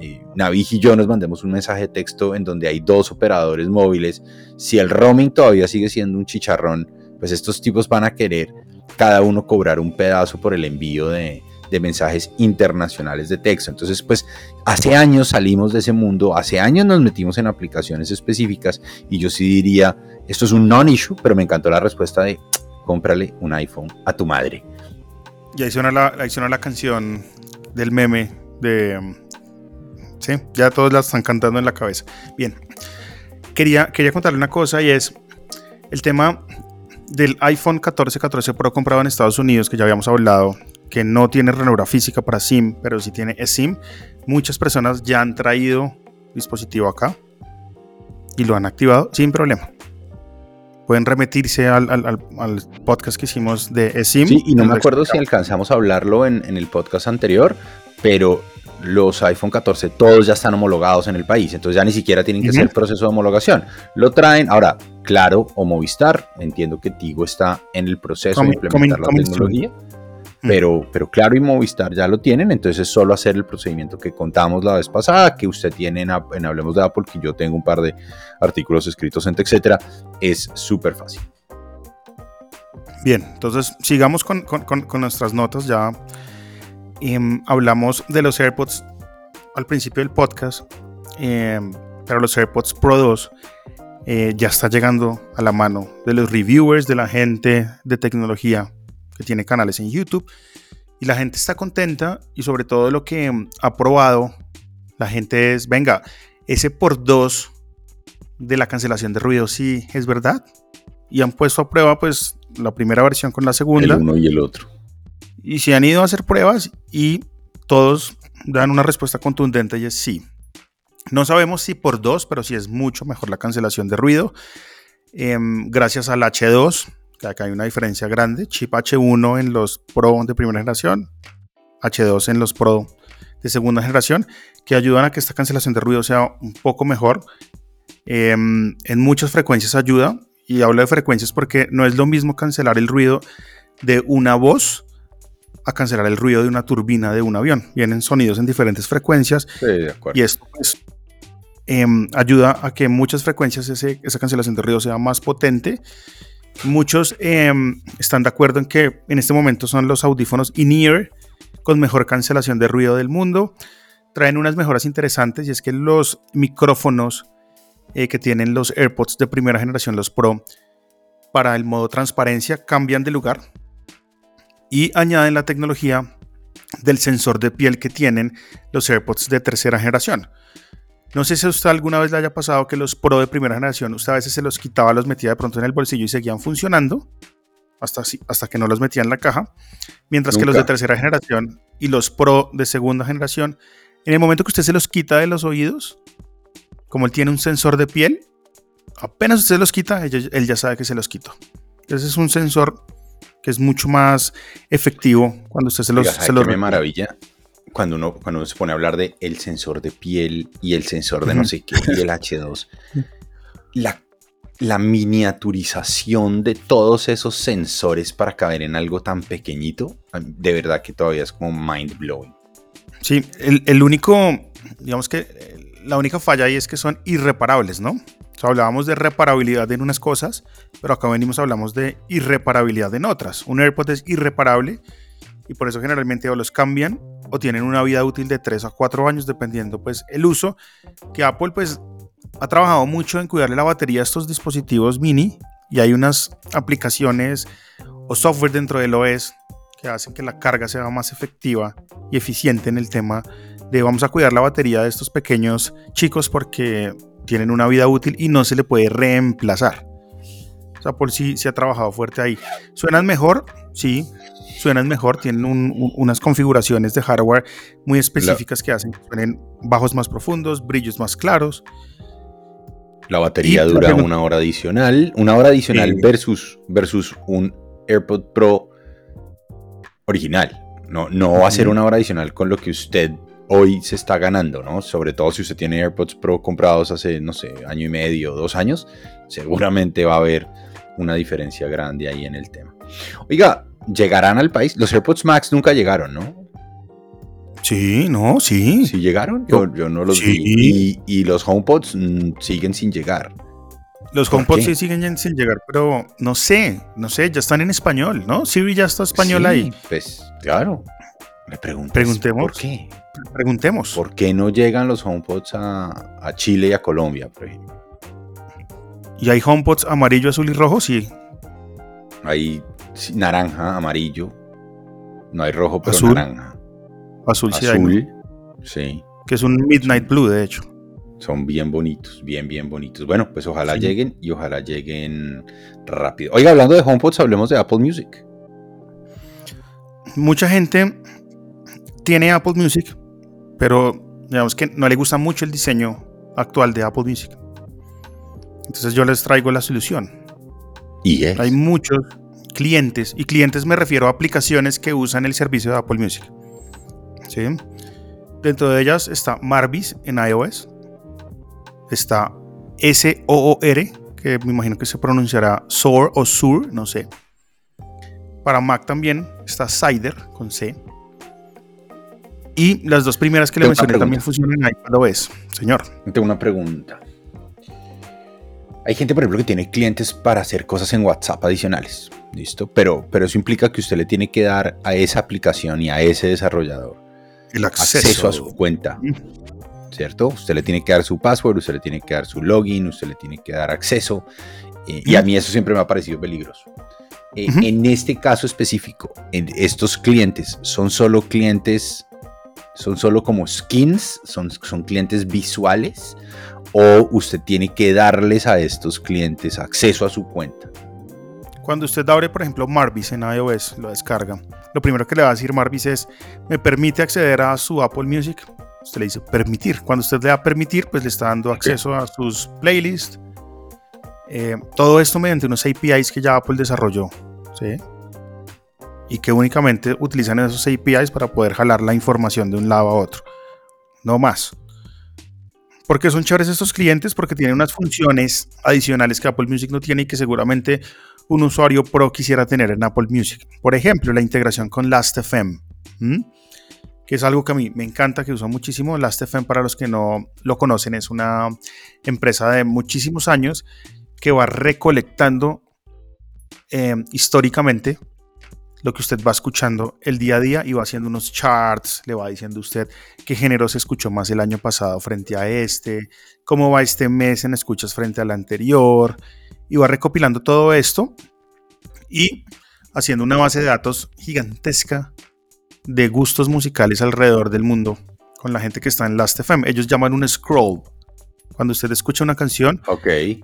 eh, y yo nos mandemos un mensaje de texto en donde hay dos operadores móviles. Si el roaming todavía sigue siendo un chicharrón, pues estos tipos van a querer cada uno cobrar un pedazo por el envío de, de mensajes internacionales de texto. Entonces, pues hace años salimos de ese mundo, hace años nos metimos en aplicaciones específicas y yo sí diría, esto es un non-issue, pero me encantó la respuesta de cómprale un iPhone a tu madre. Y ahí suena la, ahí suena la canción del meme de... Sí, ya todos la están cantando en la cabeza. Bien, quería, quería contarle una cosa y es el tema del iPhone 14, 14 Pro comprado en Estados Unidos, que ya habíamos hablado, que no tiene ranura física para SIM, pero sí tiene eSIM. Muchas personas ya han traído dispositivo acá y lo han activado sin problema. Pueden remitirse al, podcast que hicimos de eSIM. Sí, y no me acuerdo si alcanzamos a hablarlo en, en el podcast anterior, pero los iPhone 14 todos ya están homologados en el país, entonces ya ni siquiera tienen que hacer el proceso de homologación. Lo traen, ahora, claro, o Movistar, entiendo que Tigo está en el proceso de implementar la tecnología. Mm. Pero, pero claro y Movistar ya lo tienen, entonces es solo hacer el procedimiento que contamos la vez pasada, que usted tiene en, Hablemos de Apple, que yo tengo un par de artículos escritos en etcétera, es súper fácil. Bien, entonces sigamos con, nuestras notas ya. Em, hablamos de los AirPods al principio del podcast, em, pero los AirPods Pro 2 eh, ya está llegando a la mano de los reviewers, de la gente de tecnología que tiene canales en YouTube. Y la gente está contenta y sobre todo lo que ha probado la gente es, venga, ese por dos de la cancelación de ruido sí es verdad. Y han puesto a prueba pues la primera versión con la segunda. El uno y el otro. Y se han ido a hacer pruebas y todos dan una respuesta contundente y es sí. No sabemos si por dos, pero sí es mucho mejor la cancelación de ruido. Em, gracias al H2, que acá hay una diferencia grande. Chip H1 en los Pro de primera generación, H2 en los Pro de segunda generación que ayudan a que esta cancelación de ruido sea un poco mejor. Em, en muchas frecuencias ayuda, y hablo de frecuencias porque no es lo mismo cancelar el ruido de una voz a cancelar el ruido de una turbina de un avión. Vienen sonidos en diferentes frecuencias y esto pues, em, ayuda a que en muchas frecuencias esa cancelación de ruido sea más potente. Muchos em, están de acuerdo en que en este momento son los audífonos in-ear con mejor cancelación de ruido del mundo. Traen unas mejoras interesantes y es que los micrófonos eh, que tienen los AirPods de primera generación, los Pro, para el modo transparencia cambian de lugar y añaden la tecnología del sensor de piel que tienen los AirPods de tercera generación. No sé si a usted alguna vez le haya pasado que los Pro de primera generación, usted a veces se los quitaba, los metía de pronto en el bolsillo y seguían funcionando hasta, hasta que no los metía en la caja, mientras que los de tercera generación y los Pro de segunda generación, en el momento que usted se los quita de los oídos, como él tiene un sensor de piel, apenas usted los quita, él, ya sabe que se los quitó. Ese es un sensor que es mucho más efectivo cuando usted se los... se los me maravilla cuando uno, cuando se pone a hablar de el sensor de piel y el sensor de no sé qué y el H2. La, la miniaturización de todos esos sensores para caber en algo tan pequeñito, de verdad que todavía es como mind blowing. Sí, el, el único, digamos que la única falla ahí es que son irreparables, ¿no? hablábamos de reparabilidad en unas cosas, pero acá venimos hablamos de irreparabilidad en otras. Un AirPod es irreparable y por eso generalmente o los cambian o tienen una vida útil de 3 a 4 años dependiendo pues el uso que Apple pues ha trabajado mucho en cuidarle la batería a estos dispositivos mini y hay unas aplicaciones o software dentro del OS que hacen que la carga sea más efectiva y eficiente en el tema de vamos a cuidar la batería de estos pequeños chicos porque tienen una vida útil y no se le puede reemplazar. O sea, por sí se ha trabajado fuerte ahí. ¿Suenan mejor? Sí, suenan mejor. Tienen unas configuraciones de hardware muy específicas que hacen que suenen bajos más profundos, brillos más claros. La batería dura una hora adicional. Una hora adicional versus, versus un AirPod Pro original. No, no va a ser una hora adicional con lo que usted hoy se está ganando, ¿no? Sobre todo si usted tiene AirPods Pro comprados hace, no sé, año y medio, dos años, seguramente va a haber una diferencia grande ahí en el tema. Oiga, ¿llegarán al país? Los AirPods Max nunca llegaron, ¿no? Sí, no, sí. ¿Sí llegaron? Yo, no los vi. Y, los HomePods mm, siguen sin llegar. Los HomePods sí siguen sin llegar, pero no sé, no sé, ya están en español, ¿no? Siri ya está español sí, ahí. Pues claro. Me Preguntemos. ¿Por qué? Preguntemos. ¿Por qué no llegan los HomePods a, Chile y a Colombia, por ejemplo? ¿Y hay HomePods amarillo, azul y rojo? Sí. Hay naranja, amarillo. No hay rojo, pero azul. naranja. Azul, sí Azul, sí. Que es un Midnight Blue, de hecho. Son bien bonitos, bien, bien bonitos. Bueno, pues ojalá lleguen y ojalá lleguen rápido. Oiga, hablando de HomePods, hablemos de Apple Music. Mucha gente tiene Apple Music, pero digamos que no le gusta mucho el diseño actual de Apple Music. Entonces yo les traigo la solución. Y Hay muchos clientes, y clientes me refiero a aplicaciones que usan el servicio de Apple Music. ¿Sí? Dentro de ellas está Marvis en iOS, está S-O-O-R, que me imagino que se pronunciará SOAR o SUR, no sé. Para Mac también está Cider con C. Y las dos primeras que le mencioné también funcionan en iPadOS, señor. Tengo una pregunta. Hay gente, por ejemplo, que tiene clientes para hacer cosas en WhatsApp adicionales. ¿Listo? Pero, pero eso implica que usted le tiene que dar a esa aplicación y a ese desarrollador el acceso, a su cuenta. ¿Cierto? Usted le tiene que dar su password, usted le tiene que dar su login, usted le tiene que dar acceso. Eh, y a mí eso siempre me ha parecido peligroso. Eh, en este caso específico, en estos clientes son solo clientes son solo como skins, son, son clientes visuales, o usted tiene que darles a estos clientes acceso a su cuenta. Cuando usted abre, por ejemplo, Marvis en iOS, lo descarga, lo primero que le va a decir Marvis es, ¿me permite acceder a su Apple Music? Usted le dice permitir. Cuando usted le da permitir, pues le está dando acceso a sus playlists. Eh, todo esto mediante unos APIs que ya Apple desarrolló. ¿sí? Y que únicamente utilizan esos APIs para poder jalar la información de un lado a otro. no más. ¿Por qué son chéveres estos clientes? Porque tienen unas funciones adicionales que Apple Music no tiene y que seguramente un usuario pro quisiera tener en Apple Music. Por ejemplo, la integración con Last.fm, que es algo que a mí me encanta, que uso muchísimo. Last.fm, para los que no lo conocen, es una empresa de muchísimos años que va recolectando eh, históricamente lo que usted va escuchando el día a día y va haciendo unos charts, le va diciendo usted qué género se escuchó más el año pasado frente a este, cómo va este mes en escuchas frente al anterior, y va recopilando todo esto y haciendo una base de datos gigantesca de gustos musicales alrededor del mundo con la gente que está en Last.fm. Ellos llaman un scroll. Cuando usted escucha una canción, okay.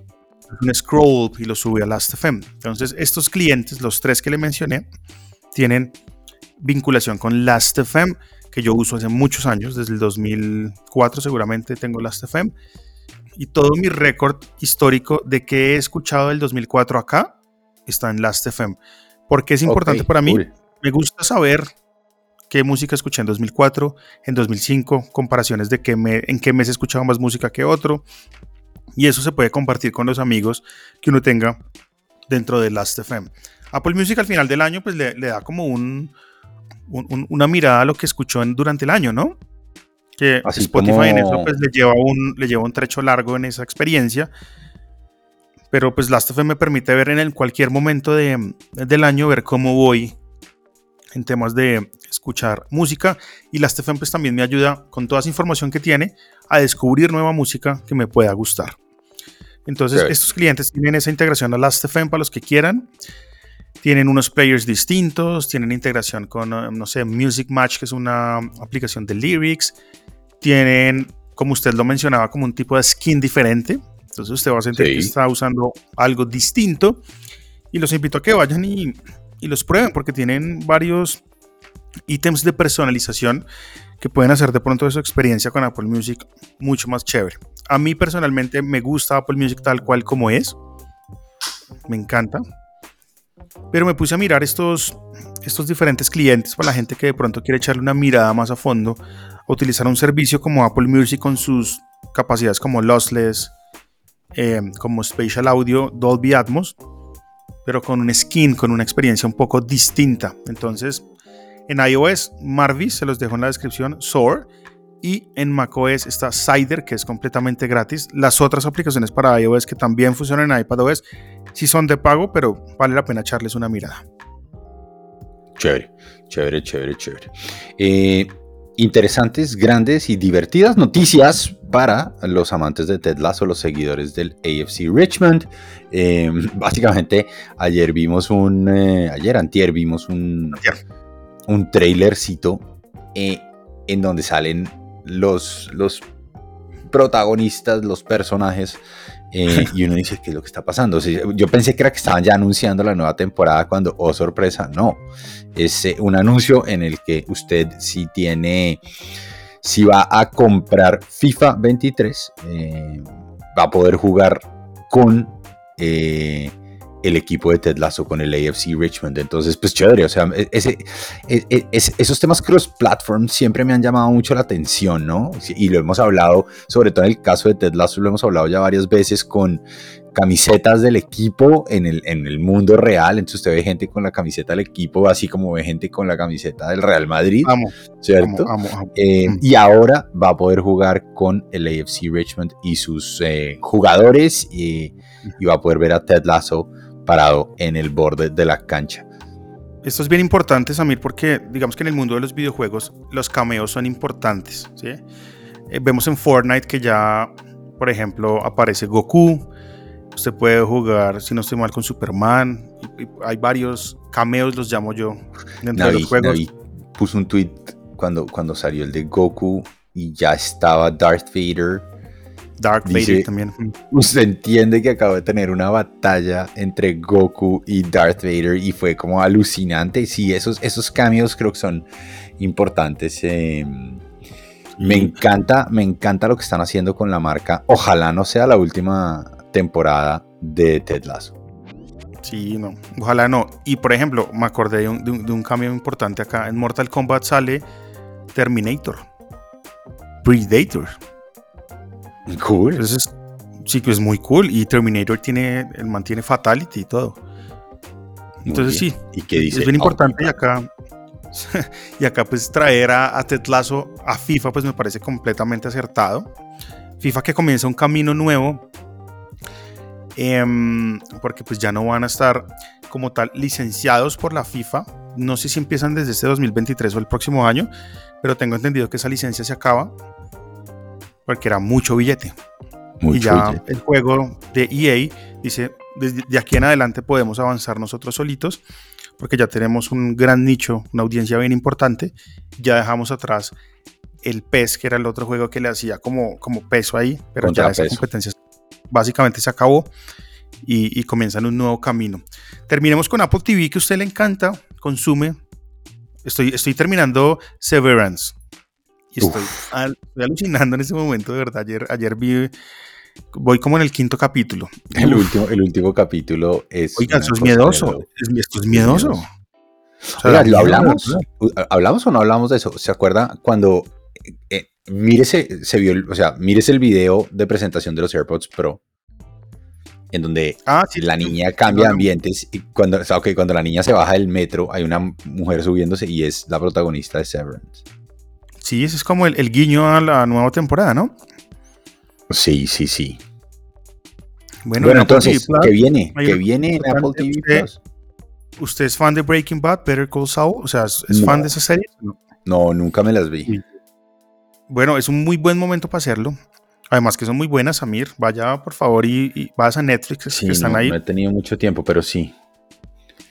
un scroll y lo sube a Last.fm. Entonces, estos clientes, los tres que le mencioné, tienen vinculación con Last.fm, que yo uso hace muchos años, desde el 2004 seguramente tengo Last.fm y todo mi récord histórico de que he escuchado del 2004 acá está en Last.fm. Porque es importante para mí. Me gusta saber qué música escuché en 2004, en 2005, comparaciones de qué me, en qué mes he escuchado más música que otro. Y eso se puede compartir con los amigos que uno tenga dentro de Last.fm. Apple Music al final del año pues le, da como un, una mirada a lo que escuchó durante el año, ¿no? que Spotify en eso pues, le, lleva un, le lleva un trecho largo en esa experiencia. Pero pues Last.fm me permite ver en el cualquier momento de, del año, ver cómo voy en temas de escuchar música. Y Last.fm pues también me ayuda con toda esa información que tiene a descubrir nueva música que me pueda gustar. Entonces estos clientes tienen esa integración a Last.fm para los que quieran. Tienen unos players distintos, tienen integración con, no sé, Music Match, que es una aplicación de lyrics tienen, como usted lo mencionaba, como un tipo de skin diferente. Entonces usted va a sentir que está usando algo distinto. Y los invito a que vayan y, y los prueben porque tienen varios ítems de personalización que pueden hacer de pronto su experiencia con Apple Music mucho más chévere. A mí personalmente me gusta Apple Music tal cual como es. Me encanta. Pero me puse a mirar estos, estos diferentes clientes para la gente que de pronto quiere echarle una mirada más a fondo utilizar un servicio como Apple Music con sus capacidades como lossless, eh, como Spatial Audio, Dolby Atmos, pero con un skin, con una experiencia un poco distinta. Entonces, en iOS, Marvis, se los dejo en la descripción, Soar, y en macOS está Cider, que es completamente gratis. Las otras aplicaciones para iOS que también funcionan en iPadOS, sí son de pago, pero vale la pena echarles una mirada. Chévere, chévere, chévere, chévere. Eh, interesantes, grandes y divertidas noticias para los amantes de Ted Lasso, los seguidores del AFC Richmond. Eh, básicamente, ayer vimos un, eh, ayer antier vimos un, un trailercito eh, en donde salen los, los protagonistas, los personajes eh, y uno dice, ¿qué es lo que está pasando? yo pensé que era que estaban ya anunciando la nueva temporada cuando, oh sorpresa, no. Es eh, un anuncio en el que usted si tiene, si va a comprar FIFA 23, eh, va a poder jugar con el equipo de Ted Lasso con el AFC Richmond. Entonces, pues chévere, o sea, e, ese, e, e, esos temas cross-platform siempre me han llamado mucho la atención, ¿no? Y lo hemos hablado, sobre todo en el caso de Ted Lasso, lo hemos hablado ya varias veces con camisetas del equipo en el, en el mundo real. Entonces usted ve gente con la camiseta del equipo, así como ve gente con la camiseta del Real Madrid, ¿cierto? Eh, mm. y ahora va a poder jugar con el AFC Richmond y sus eh, jugadores y, y va a poder ver a Ted Lasso parado en el borde de la cancha. Esto es bien importante, Samir, porque digamos que en el mundo de los videojuegos los cameos son importantes. ¿sí? Eh, vemos en Fortnite que ya, por ejemplo, aparece Goku. Usted puede jugar, si no estoy mal, con Superman. hay varios cameos, los llamo yo, dentro de los juegos. puso un tweet cuando, cuando salió el de Goku y ya estaba Darth Vader Dark Vader también. Usted entiende que acabo de tener una batalla entre Goku y Darth Vader y fue como alucinante. Sí, esos, esos cambios creo que son importantes. Em, me encanta, me encanta lo que están haciendo con la marca. Ojalá no sea la última temporada de Ted Lasso. Sí, no, ojalá no. Y por ejemplo, me acordé de un, de un cambio importante acá. En Mortal Kombat sale Terminator. Predator. Cool. Entonces, sí que es muy cool. Y Terminator tiene, mantiene Fatality y todo. Entonces sí, ¿Y qué dice? es bien importante y acá, y acá pues traer a, a Ted Lasso a FIFA pues me parece completamente acertado. FIFA que comienza un camino nuevo em, porque pues ya no van a estar como tal licenciados por la FIFA. No sé si empiezan desde este 2023 o el próximo año, pero tengo entendido que esa licencia se acaba porque era mucho billete. Mucho y ya billete. el juego de EA dice, desde de aquí en adelante podemos avanzar nosotros solitos, porque ya tenemos un gran nicho, una audiencia bien importante. Ya dejamos atrás el PES, que era el otro juego que le hacía como, como peso ahí, pero ya esa Contrapeso. competencia básicamente se acabó y, y comienzan un nuevo camino. Terminemos con Apple TV, que a usted le encanta, consume. Estoy, estoy terminando Severance. Y estoy, al- estoy alucinando en este momento, de verdad. Ayer, ayer vi, voy como en el quinto capítulo. El Uf, último, el último capítulo es. Oiga, eso es de miedoso. esto es miedoso. miedoso. O sea, Oiga, ¿lo hablamos? ¿Hablamos o no hablamos de eso? ¿Se acuerda cuando eh, eh, mírese, se vio, el- o sea, mírese el video de presentación de los AirPods Pro, en donde Ah, sí, la niña cambia de ambientes y cuando, o sea, cuando la niña se baja del metro hay una mujer subiéndose y es la protagonista de Severance. Sí, ese es como el, el guiño a la nueva temporada, ¿no? Sí, sí, sí. Bueno, entonces, ¿qué viene? ¿Qué viene en Apple TV usted- Plus? ¿Usted es fan de Breaking Bad, Better Call Saul? O sea, ¿es, No. fan de esa serie? No. No, nunca me las vi. Sí. Bueno, es un muy buen momento para hacerlo. Además que son muy buenas, Samir. Vaya, por favor, y, y vas a Netflix, Sí, que están no, ahí. no he tenido mucho tiempo, pero sí.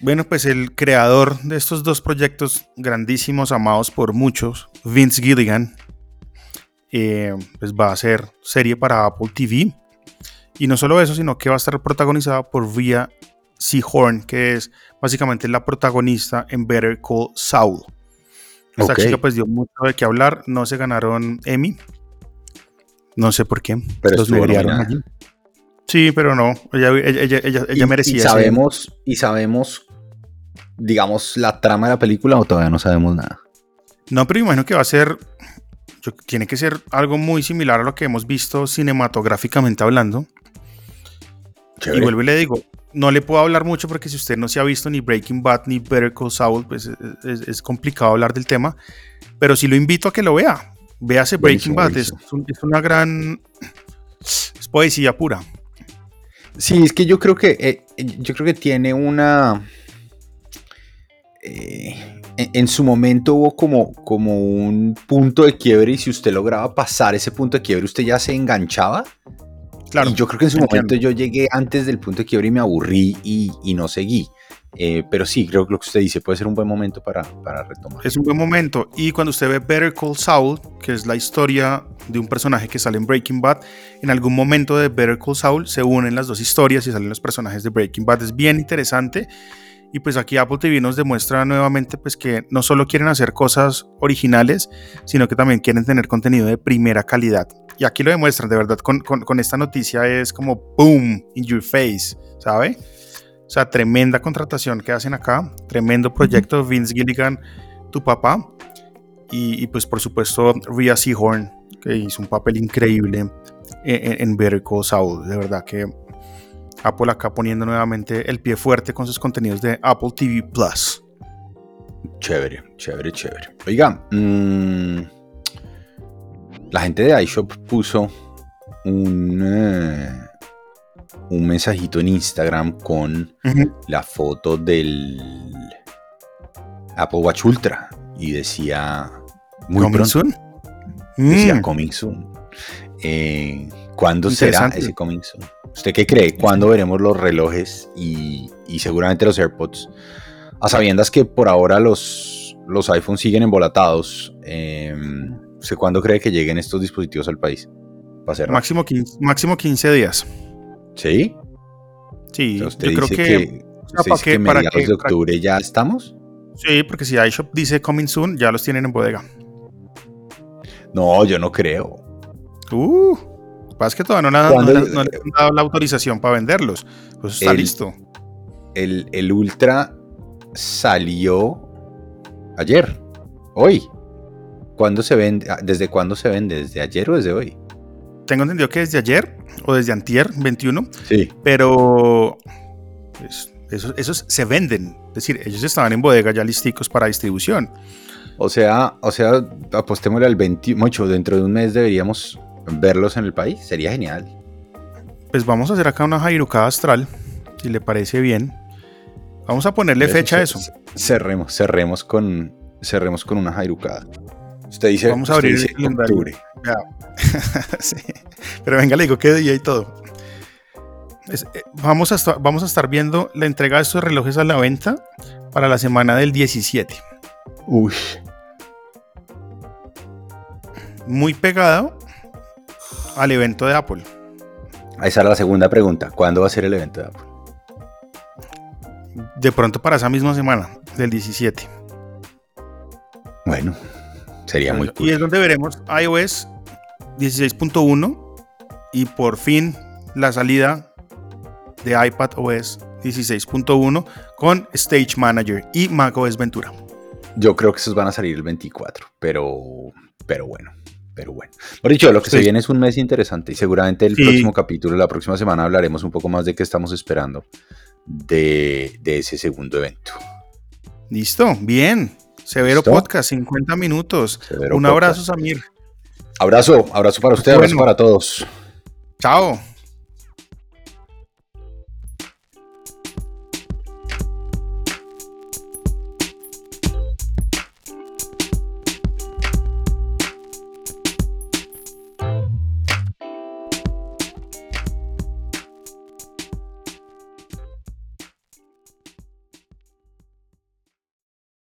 Bueno, pues el creador de estos dos proyectos grandísimos, amados por muchos, Vince Gilligan, eh, pues va a hacer serie para Apple TV. Y no solo eso, sino que va a estar protagonizada por Rhea Seahorn, que es básicamente la protagonista en Better Call Saul. Esta chica pues dio mucho de qué hablar, no se ganaron Emmy. No sé por qué. Pero los allí. Sí, pero no. Ella, ella, ella, ella- Y- merecía Y sabemos, y sabemos, digamos, la trama de la película o todavía no sabemos nada. No, pero imagino que va a ser. yo- tiene que ser algo muy similar a lo que hemos visto cinematográficamente hablando. Y vuelvo y le digo, no le puedo hablar mucho porque si usted no se ha visto ni Breaking Bad ni Better Call Saul, pues es, es- es complicado hablar del tema. Pero sí lo invito a que lo vea. Véase Breaking Bad, es, un- es una gran. Es poesía pura. Sí, es que yo creo que eh, yo creo que tiene una. Eh, en, su momento hubo como, como un punto de quiebre y si usted lograba pasar ese punto de quiebre, usted ya se enganchaba. Claro. y yo creo que en su entiendo. momento yo llegué antes del punto de quiebre y me aburrí y, y no seguí. Eh, pero sí, creo que lo que usted dice puede ser un buen momento para, para retomar. Es un buen momento. Y cuando usted ve Better Call Saul, que es la historia de un personaje que sale en Breaking Bad, en algún momento de Better Call Saul se unen las dos historias y salen los personajes de Breaking Bad. Es bien interesante. Y pues aquí Apple TV nos demuestra nuevamente pues que no solo quieren hacer cosas originales, sino que también quieren tener contenido de primera calidad. Y aquí lo demuestran, de verdad, con, con- con esta noticia es como boom, in your face, ¿sabe? O sea, tremenda contratación que hacen acá, tremendo proyecto, Vince Gilligan, tu papá, y, y, pues por supuesto Rhea Seahorn, que hizo un papel increíble en, en- en Better Call Saul, de verdad que Apple acá poniendo nuevamente el pie fuerte con sus contenidos de Apple TV Plus. Chévere, chévere, chévere. Oiga, mm, la gente de iShop puso un, eh, un mensajito en Instagram con la foto del Apple Watch Ultra y decía muy ¿Coming pronto, soon? decía Mm, coming soon. Eh, ¿Cuándo será ese coming soon? ¿Usted qué cree? ¿Cuándo veremos los relojes y, y seguramente los AirPods? A sabiendas que por ahora los, los iPhones siguen embolatados. Eh, ¿Usted cuándo cree que lleguen estos dispositivos al país? Va a ser rápido. máximo, 15, máximo 15 días. ¿Sí? Sí, O sea, usted yo creo dice que... que, usted ¿para dice que para mediados qué- de para- octubre ya estamos. Sí, porque si iShop dice coming soon, ya los tienen en bodega. No, yo no creo. Uh, pasa es que todavía no, le han- ¿Cuándo- no le- no le han dado la autorización para venderlos. Pues está El- listo. El, el Ultra salió ayer, hoy. ¿Cuándo se vende? Ah, ¿Desde cuándo se vende? ¿Desde ayer o desde hoy? Tengo entendido que desde ayer o desde antier, 21. Sí. Pero pues, esos, esos se venden. Es decir, ellos estaban en bodega ya listicos para distribución. O sea, o sea, apostémosle al 28, dentro de un mes deberíamos verlos en el país, sería genial. Pues vamos a hacer acá una jairucada astral, si le parece bien. Vamos a ponerle fecha a eso. Cerremos, cerremos con, cerremos con una jairucada. Usted dice, vamos a abrir el octubre. sí. Pero venga, le digo qué día y todo. Eh, vamos, a vamos a estar viendo la entrega de estos relojes a la venta para la semana del 17. Uy. Muy pegado al evento de Apple. Esa es la segunda pregunta. ¿Cuándo va a ser el evento de Apple? De pronto para esa misma semana, del 17. Bueno, sería muy cool. Y es donde veremos iOS 16.1 y por fin la salida de iPad OS 16.1 con Stage Manager y macOS Ventura. Yo creo que esos van a salir el 24, pero, pero bueno. Pero bueno, por dicho, lo que se viene es un mes interesante y seguramente el próximo capítulo, la próxima semana hablaremos un poco más de qué estamos esperando de, ese segundo evento. Listo, bien. Severo Podcast, 50 minutos. un abrazo, Samir. Abrazo, abrazo para usted, abrazo para todos. Chao.